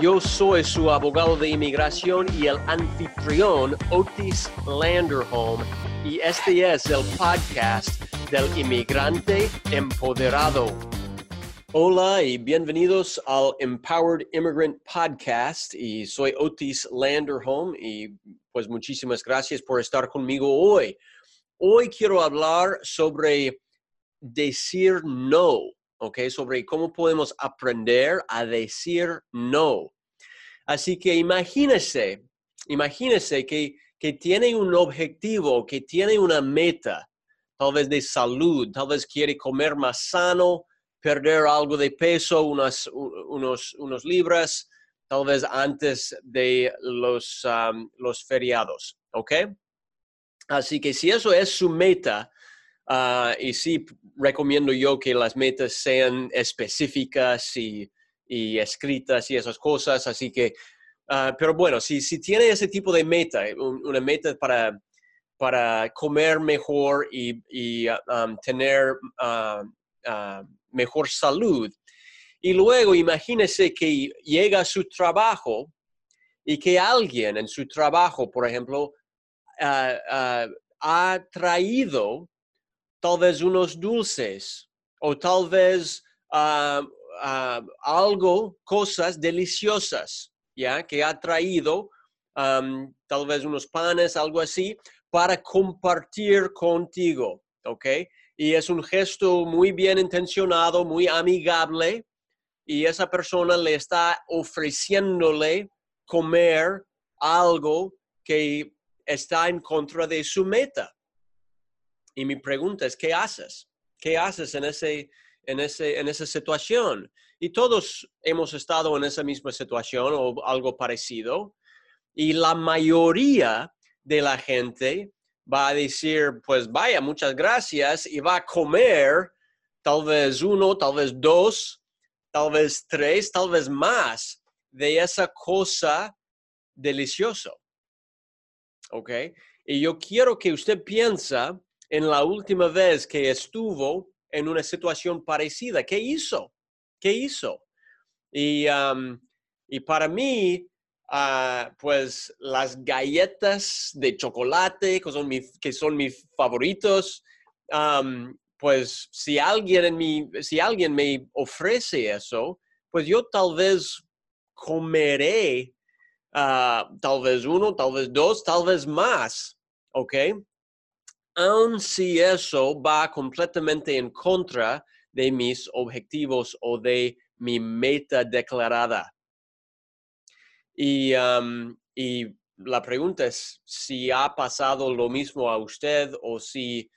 yo soy su abogado de inmigración y el anfitrión Otis Landerholm y este es el podcast del inmigrante empoderado. Hola y bienvenidos al Empowered Immigrant Podcast y soy Otis Landerholm y pues muchísimas gracias por estar conmigo hoy. Hoy quiero hablar sobre decir no ¿ok? Sobre cómo podemos aprender a decir no. Así que imagínese, imagínese que, que tiene un objetivo, que tiene una meta, tal vez de salud, tal vez quiere comer más sano, perder algo de peso, unas, unos, unos libras, tal vez antes de los, los feriados, ¿ok? Así que si eso es su meta, Ah, y sí, recomiendo yo que las metas sean específicas y, escritas y esas cosas. Así que, ah, pero bueno, si, tiene ese tipo de meta, una meta para, para comer mejor y, ah, tener mejor salud, y luego imagínese que llega a su trabajo y que alguien en su trabajo, por ejemplo, ha traído tal vez unos dulces o tal vez ah, ah, algo, cosas deliciosas, ¿ya? Que ha traído tal vez unos panes, algo así, para compartir contigo, ¿ok? Y es un gesto muy bien intencionado, muy amigable, y esa persona le está ofreciéndole comer algo que está en contra de su meta. Y mi pregunta es, ¿qué haces? ¿Qué haces en, ese, en, ese, en esa situación? Y todos hemos estado en esa misma situación o algo parecido. Y la mayoría de la gente va a decir, pues vaya, muchas gracias, y va a comer tal vez uno, tal vez dos, tal vez tres, tal vez más de esa cosa deliciosa. ¿Ok? Y yo quiero que usted piensa en la última vez que estuvo en una situación parecida. ¿Qué hizo? ¿Qué hizo? Y, para mí, ah, pues las galletas de chocolate, que son, que son mis favoritos, pues si alguien, en mi, si alguien me ofrece eso, pues yo tal vez comeré ah, tal vez uno, tal vez dos, tal vez más, ¿ok? Aun si eso va completamente en contra de mis objetivos o de mi meta declarada. Y, la pregunta es si ha pasado lo mismo a usted o si,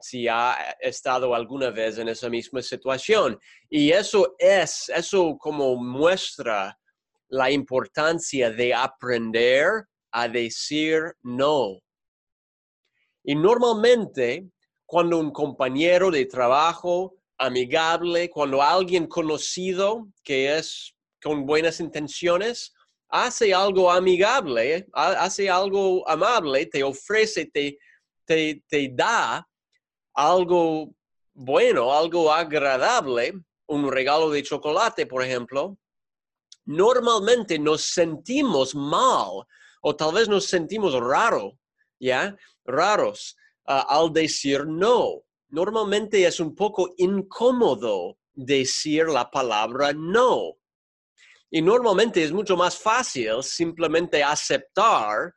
si ha estado alguna vez en esa misma situación. Y eso es, eso como muestra la importancia de aprender a decir no y normalmente, cuando un compañero de trabajo amigable, cuando alguien conocido que es con buenas intenciones, hace algo amigable, hace algo amable, te ofrece, te, te, te da algo bueno, algo agradable, un regalo de chocolate, por ejemplo, normalmente nos sentimos mal o tal vez nos sentimos raro, ¿ya? raros ah, al decir no. Normalmente es un poco incómodo decir la palabra no. Y normalmente es mucho más fácil simplemente aceptar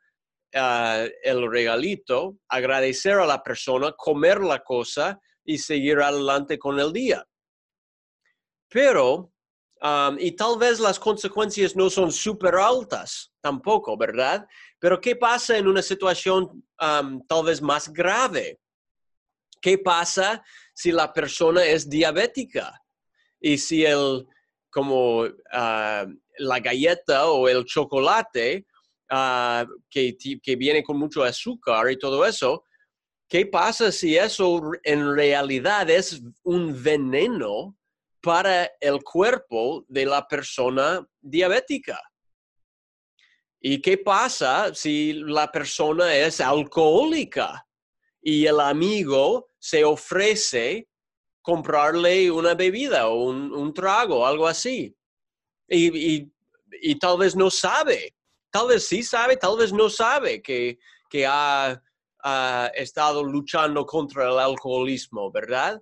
ah, el regalito, agradecer a la persona, comer la cosa y seguir adelante con el día. Pero y tal vez las consecuencias no son súper altas tampoco, ¿verdad? Pero ¿qué pasa en una situación tal vez más grave? ¿Qué pasa si la persona es diabética? Y si el, como ah, la galleta o el chocolate ah, que, que viene con mucho azúcar y todo eso, ¿qué pasa si eso en realidad es un veneno para el cuerpo de la persona diabética? ¿Y qué pasa si la persona es alcohólica y el amigo se ofrece comprarle una bebida o un, trago, algo así? Y, tal vez no sabe, tal vez sí sabe, tal vez no sabe que, ha, estado luchando contra el alcoholismo, ¿verdad?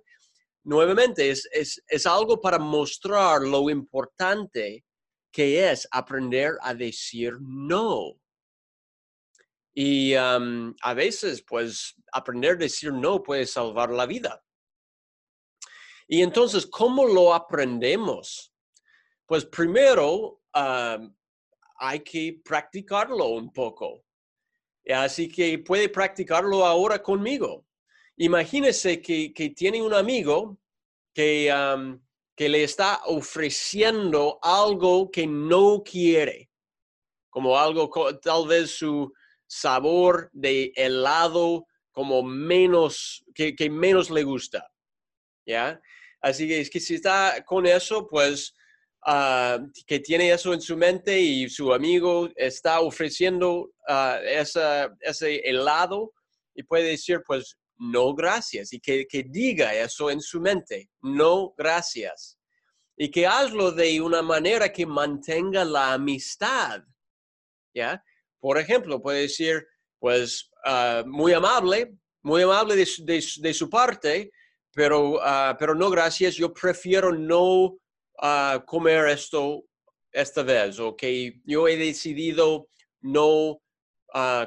Nuevamente, es, es algo para mostrar lo importante que es aprender a decir no. Y a veces, pues, aprender a decir no puede salvar la vida. Y entonces, ¿cómo lo aprendemos? Pues primero hay que practicarlo un poco. Así que puede practicarlo ahora conmigo. Imagínese que, que tiene un amigo que, que le está ofreciendo algo que no quiere, como algo, tal vez su sabor de helado como menos, que, menos le gusta, ¿ya? Así que es que si está con eso, pues ah, que tiene eso en su mente y su amigo está ofreciendo uh, ese helado y puede decir, pues no gracias, y que, diga eso en su mente, no gracias, y que hazlo de una manera que mantenga la amistad, ¿ya? Por ejemplo, puede decir, pues, ah, muy amable, muy amable de, su parte, pero, ah, pero no gracias, yo prefiero no ah, comer esto esta vez, o que yo he decidido no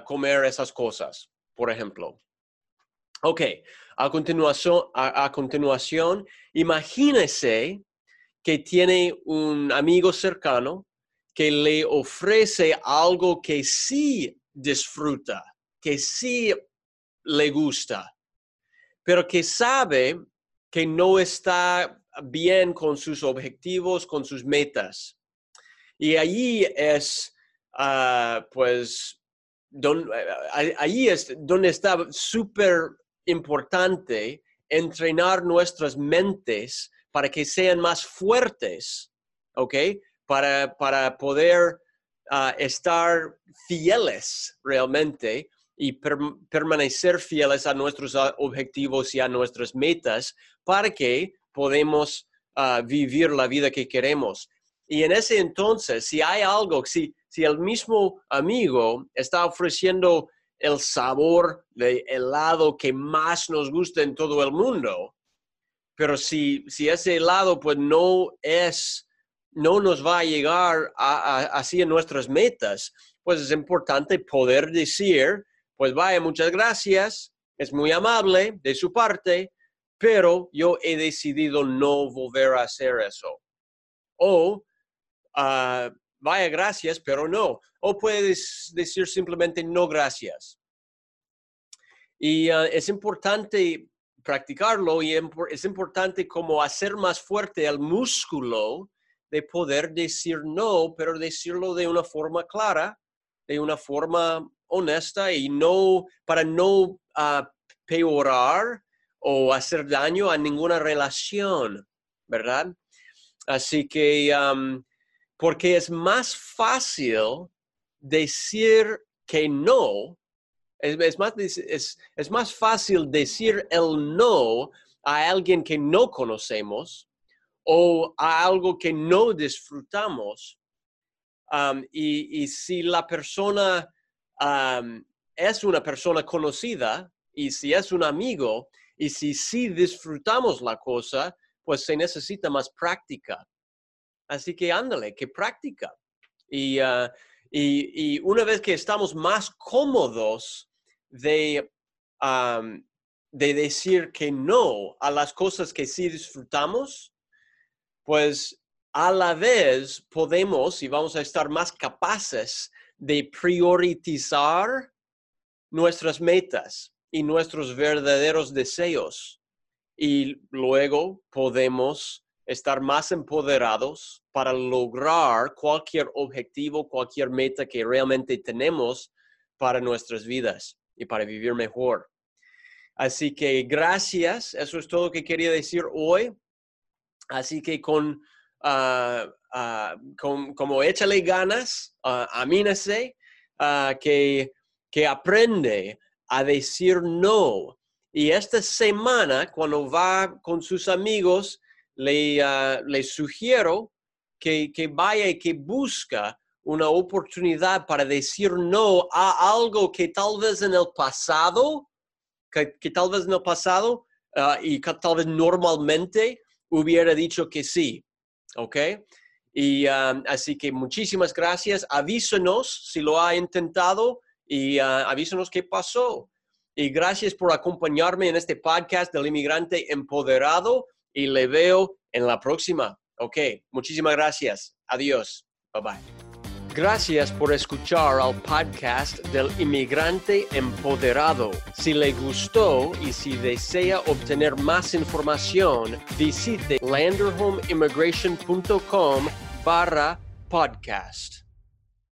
comer esas cosas, por ejemplo. Ok, a continuación, imagínese que tiene un amigo cercano que le ofrece algo que sí disfruta, que sí le gusta, pero que sabe que no está bien con sus objetivos, con sus metas. Y allí es, ah, pues, don, allí es donde está súper importante entrenar nuestras mentes para que sean más fuertes, ¿ok? Para, para poder ah, estar fieles realmente y permanecer fieles a nuestros objetivos y a nuestras metas para que podamos ah, vivir la vida que queremos. Y en ese entonces, si hay algo, si, si el mismo amigo está ofreciendo el sabor de helado que más nos gusta en todo el mundo. Pero si, si ese helado pues no es, no nos va a llegar así en nuestras metas, pues es importante poder decir, pues vaya, muchas gracias, es muy amable de su parte, pero yo he decidido no volver a hacer eso. O uh, vaya gracias, pero no. O puedes decir simplemente no gracias. Y ah, es importante practicarlo y es importante como hacer más fuerte el músculo de poder decir no, pero decirlo de una forma clara, de una forma honesta y no para no uh, peorar o hacer daño a ninguna relación, ¿verdad? Así que porque es más fácil decir que no, es, más, es, más fácil decir el no a alguien que no conocemos o a algo que no disfrutamos. Um, y, si la persona um, es una persona conocida y si es un amigo y si sí disfrutamos la cosa, pues se necesita más práctica. Así que ándale, que práctica. Ah, y, y, una vez que estamos más cómodos de, de decir que no a las cosas que sí disfrutamos, pues a la vez podemos y vamos a estar más capaces de priorizar nuestras metas y nuestros verdaderos deseos. Y luego podemos estar más empoderados para lograr cualquier objetivo, cualquier meta que realmente tenemos para nuestras vidas y para vivir mejor. Así que gracias, eso es todo lo que quería decir hoy. Así que con, ah, ah, como échale ganas, uh, que, que aprende a decir no. Y esta semana, cuando va con sus amigos, le, le sugiero que, que vaya y que busca una oportunidad para decir no a algo que tal vez en el pasado, que, tal vez en el pasado ah, y que tal vez normalmente hubiera dicho que sí. ¿Ok? Y ah, así que muchísimas gracias. Avísenos si lo ha intentado y uh, avísenos qué pasó. Y gracias por acompañarme en este podcast del inmigrante empoderado y le veo en la próxima. Ok, muchísimas gracias. Adiós. Bye bye. Gracias por escuchar al podcast del inmigrante empoderado. Si le gustó y si desea obtener más información, visite landerhomeimmigration.com barra podcast.